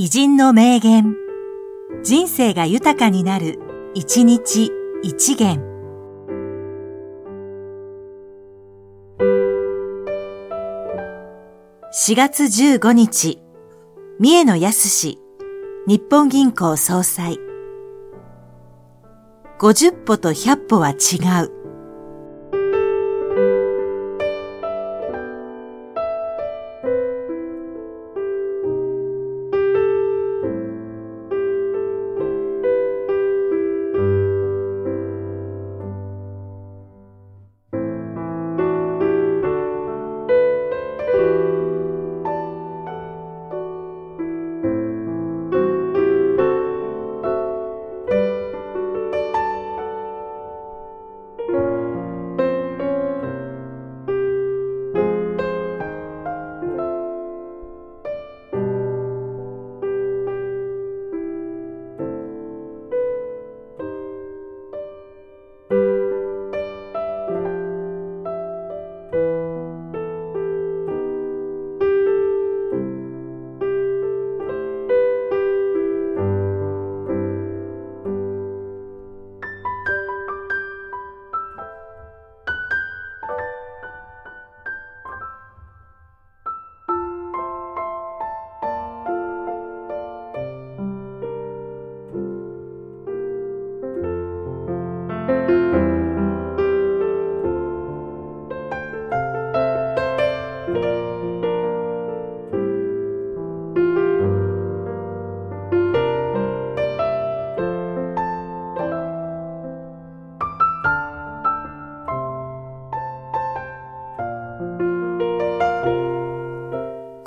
偉人の名言。人生が豊かになる、一日一元。4月15日、三重野康日本銀行総裁。50歩と100歩は違う。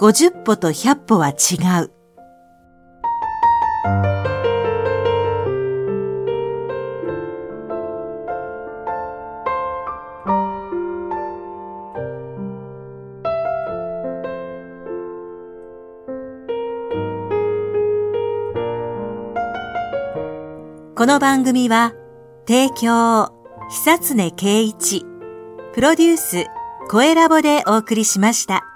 50歩と100歩は違う。この番組は、提供、久常圭一、プロデュース、声ラボでお送りしました。